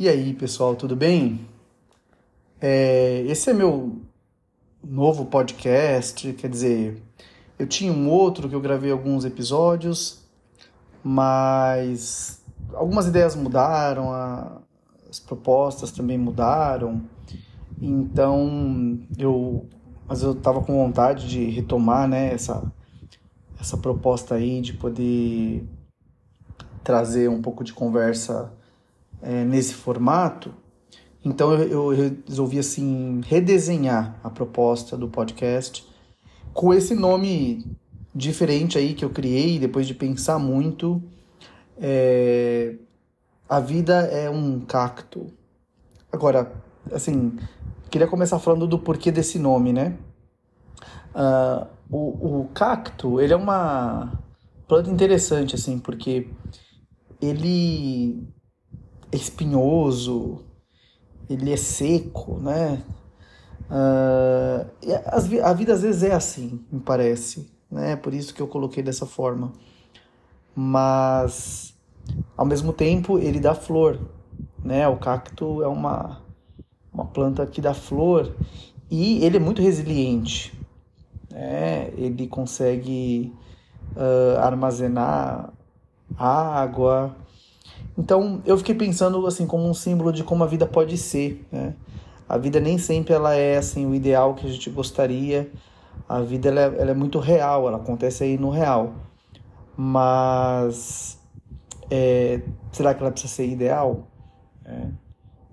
E aí, pessoal, tudo bem? É, esse é meu novo podcast, quer dizer, eu tinha um outro que eu gravei alguns episódios, mas algumas ideias mudaram, a, as propostas também mudaram, então eu, mas eu estava com vontade de retomar, né, essa essa proposta aí de poder trazer um pouco de conversa é, nesse formato. Então eu, eu resolvi assim redesenhar a proposta do podcast com esse nome diferente aí que eu criei depois de pensar muito. É, a vida é um cacto. Agora, assim, queria começar falando do porquê desse nome, né? Uh, o, o cacto, ele é uma planta interessante, assim, porque ele espinhoso, ele é seco, né? Uh, a vida às vezes é assim, me parece, né? Por isso que eu coloquei dessa forma. Mas, ao mesmo tempo, ele dá flor, né? O cacto é uma, uma planta que dá flor e ele é muito resiliente, né? Ele consegue uh, armazenar água, então eu fiquei pensando assim como um símbolo de como a vida pode ser. Né? A vida nem sempre ela é assim o ideal que a gente gostaria. A vida ela é, ela é muito real, ela acontece aí no real. Mas é, será que ela precisa ser ideal? É.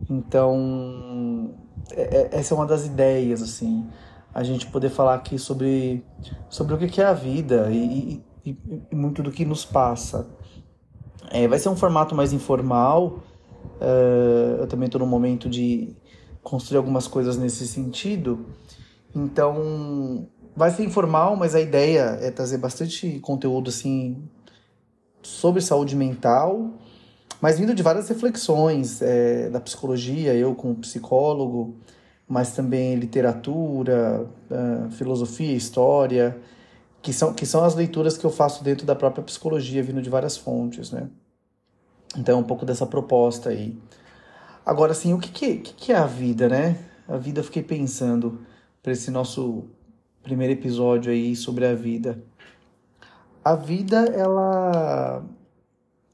Então é, é essa é uma das ideias assim a gente poder falar aqui sobre sobre o que é a vida e, e, e muito do que nos passa é, vai ser um formato mais informal. Uh, eu também estou no momento de construir algumas coisas nesse sentido. Então, vai ser informal, mas a ideia é trazer bastante conteúdo assim sobre saúde mental, mas vindo de várias reflexões é, da psicologia, eu como psicólogo, mas também literatura, uh, filosofia, história, que são, que são as leituras que eu faço dentro da própria psicologia, vindo de várias fontes, né? Então, é um pouco dessa proposta aí. Agora, assim, o que, que, que é a vida, né? A vida, eu fiquei pensando para esse nosso primeiro episódio aí sobre a vida. A vida, ela.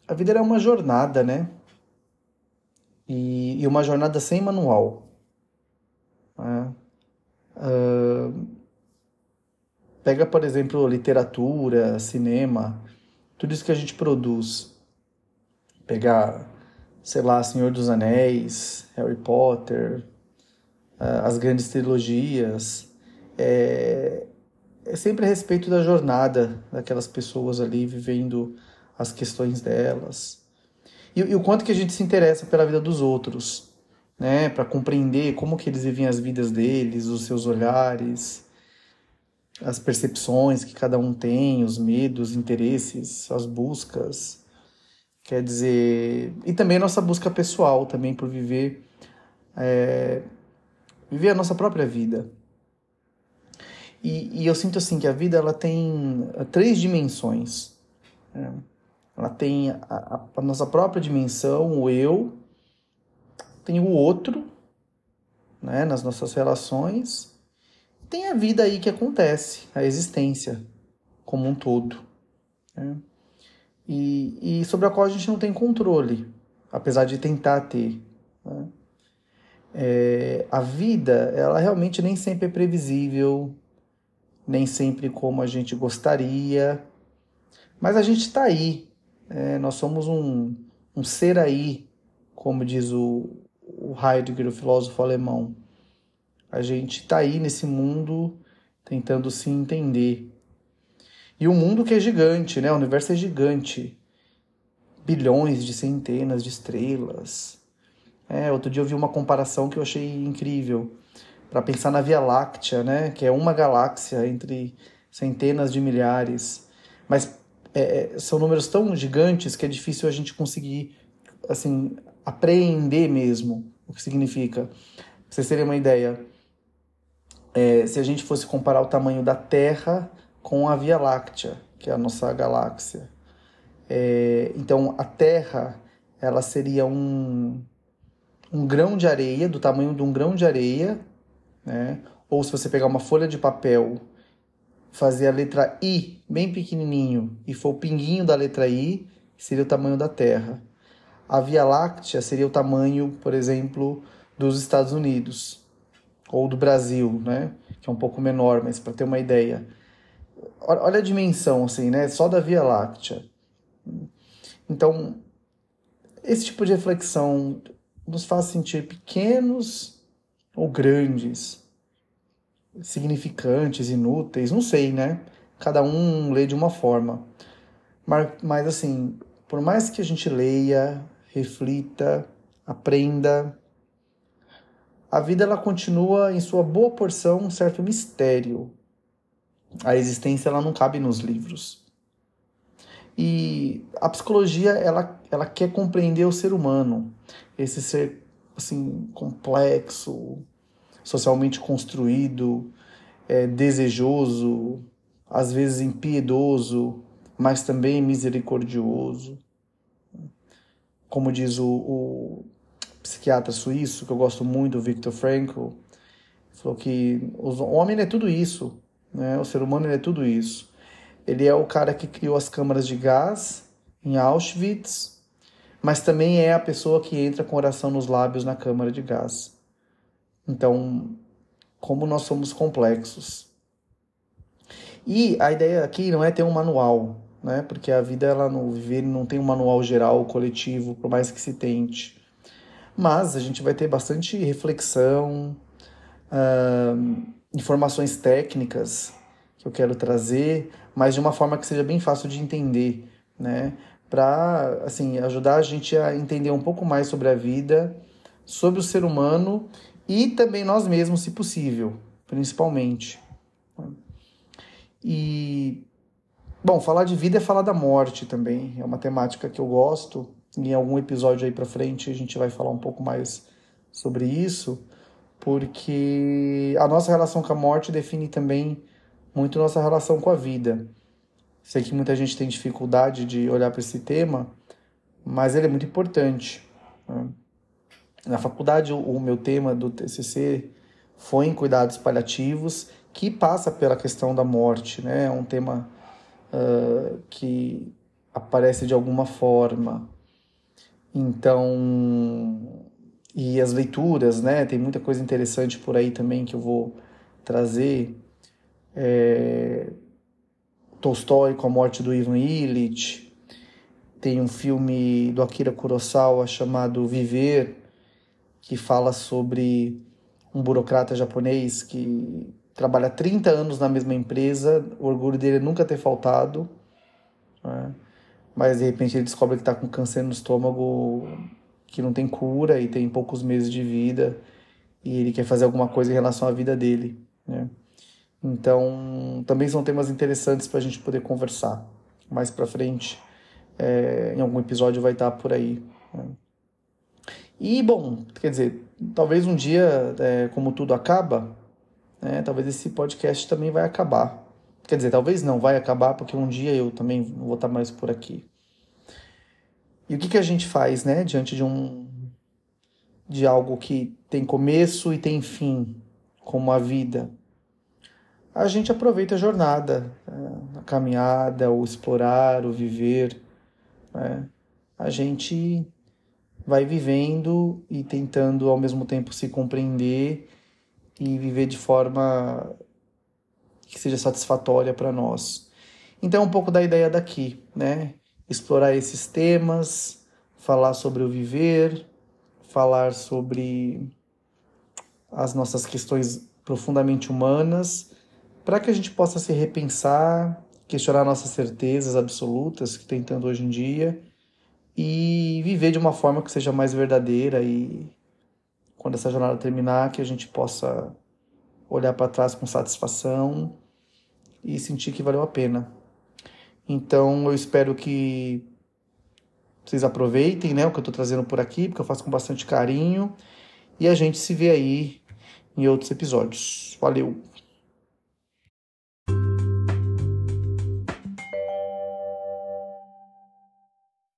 A vida é uma jornada, né? E, e uma jornada sem manual. Né? Uh, pega, por exemplo, literatura, cinema, tudo isso que a gente produz. Pegar, sei lá, Senhor dos Anéis, Harry Potter, as grandes trilogias, é, é sempre a respeito da jornada daquelas pessoas ali vivendo as questões delas. E, e, o quanto que a gente se interessa pela vida dos outros, né, para compreender como que eles vivem as vidas deles, os seus olhares, as percepções que cada um tem, os medos, interesses, as buscas. Quer dizer, e também a nossa busca pessoal também por viver é, viver a nossa própria vida. E, e, eu sinto assim que a vida ela tem é, três dimensões. Né? Ela tem a, a, nossa própria dimensão, o eu, tem o outro, né, nas nossas relações, tem a vida aí que acontece, a existência como um todo. Né? e, e sobre a qual a gente não tem controle, apesar de tentar ter. Né? É, a vida, ela realmente nem sempre é previsível, nem sempre como a gente gostaria, mas a gente está aí. É, nós somos um, um ser aí, como diz o, o Heidegger, o filósofo alemão. A gente está aí nesse mundo tentando se entender. E o mundo que é gigante, né? O universo é gigante. Bilhões de centenas de estrelas. É, outro dia eu vi uma comparação que eu achei incrível para pensar na Via Láctea, né? Que é uma galáxia entre centenas de milhares. Mas é, é são números tão gigantes que é difícil a gente conseguir, assim, apreender mesmo o que significa. Pra vocês terem uma ideia, é, se a gente fosse comparar o tamanho da Terra com a Via Láctea, que é a nossa galáxia. É, então, a Terra ela seria um, um grão de areia, do tamanho de um grão de areia, né? Ou se você pegar uma folha de papel, fazer a letra I bem pequenininho e for o pinguinho da letra I, seria o tamanho da Terra. A Via Láctea seria o tamanho, por exemplo, dos Estados Unidos ou do Brasil, né? Que é um pouco menor, mas para ter uma ideia. Olha a dimensão, assim, né? Só da Via Láctea. Então, esse tipo de reflexão nos faz sentir pequenos ou grandes, significantes, inúteis, não sei, né? Cada um lê de uma forma. Mas, mas assim, por mais que a gente leia, reflita, aprenda, a vida ela continua em sua boa porção um certo mistério. A existência ela não cabe nos livros. E a psicologia ela, ela quer compreender o ser humano, esse ser assim complexo, socialmente construído, é, desejoso, às vezes impiedoso, mas também misericordioso. Como diz o, o psiquiatra suíço, que eu gosto muito, Viktor Frankl, falou que o homem é tudo isso, né? o ser humano é tudo isso. Ele é o cara que criou as câmaras de gás em Auschwitz, mas também é a pessoa que entra com oração nos lábios na câmara de gás. Então, como nós somos complexos. E a ideia aqui não é ter um manual, né? Porque a vida ela no viver não tem um manual geral coletivo, por mais que se tente. Mas a gente vai ter bastante reflexão, uh, informações técnicas que eu quero trazer, mas de uma forma que seja bem fácil de entender, né? Para assim ajudar a gente a entender um pouco mais sobre a vida, sobre o ser humano e também nós mesmos, se possível, principalmente. E bom, falar de vida é falar da morte também. É uma temática que eu gosto. Em algum episódio aí para frente a gente vai falar um pouco mais sobre isso, porque a nossa relação com a morte define também muito nossa relação com a vida. Sei que muita gente tem dificuldade de olhar para esse tema, mas ele é muito importante. Né? Na faculdade, o meu tema do TCC foi em cuidados paliativos, que passa pela questão da morte, né? É um tema uh, que aparece de alguma forma. Então, e as leituras, né? Tem muita coisa interessante por aí também que eu vou trazer é, Tolstói com a morte do Ivan Illich, tem um filme do Akira Kurosawa chamado Viver, que fala sobre um burocrata japonês que trabalha 30 anos na mesma empresa, o orgulho dele é nunca ter faltado, né? Mas de repente ele descobre que está com câncer no estômago que não tem cura e tem poucos meses de vida e ele quer fazer alguma coisa em relação à vida dele, né? Então, também são temas interessantes para a gente poder conversar. Mais para frente, é, em algum episódio vai estar tá por aí. Né? E, bom, quer dizer, talvez um dia, é, como tudo acaba, né, talvez esse podcast também vai acabar. Quer dizer, talvez não vai acabar, porque um dia eu também não vou estar tá mais por aqui. E o que, que a gente faz, né, diante de um de algo que tem começo e tem fim, como a vida? a gente aproveita a jornada, a caminhada, o explorar, o viver. Né? A gente vai vivendo e tentando ao mesmo tempo se compreender e viver de forma que seja satisfatória para nós. Então, um pouco da ideia daqui, né? Explorar esses temas, falar sobre o viver, falar sobre as nossas questões profundamente humanas para que a gente possa se repensar, questionar nossas certezas absolutas que tentando hoje em dia e viver de uma forma que seja mais verdadeira e quando essa jornada terminar que a gente possa olhar para trás com satisfação e sentir que valeu a pena. Então eu espero que vocês aproveitem né, o que eu estou trazendo por aqui, porque eu faço com bastante carinho. E a gente se vê aí em outros episódios. Valeu!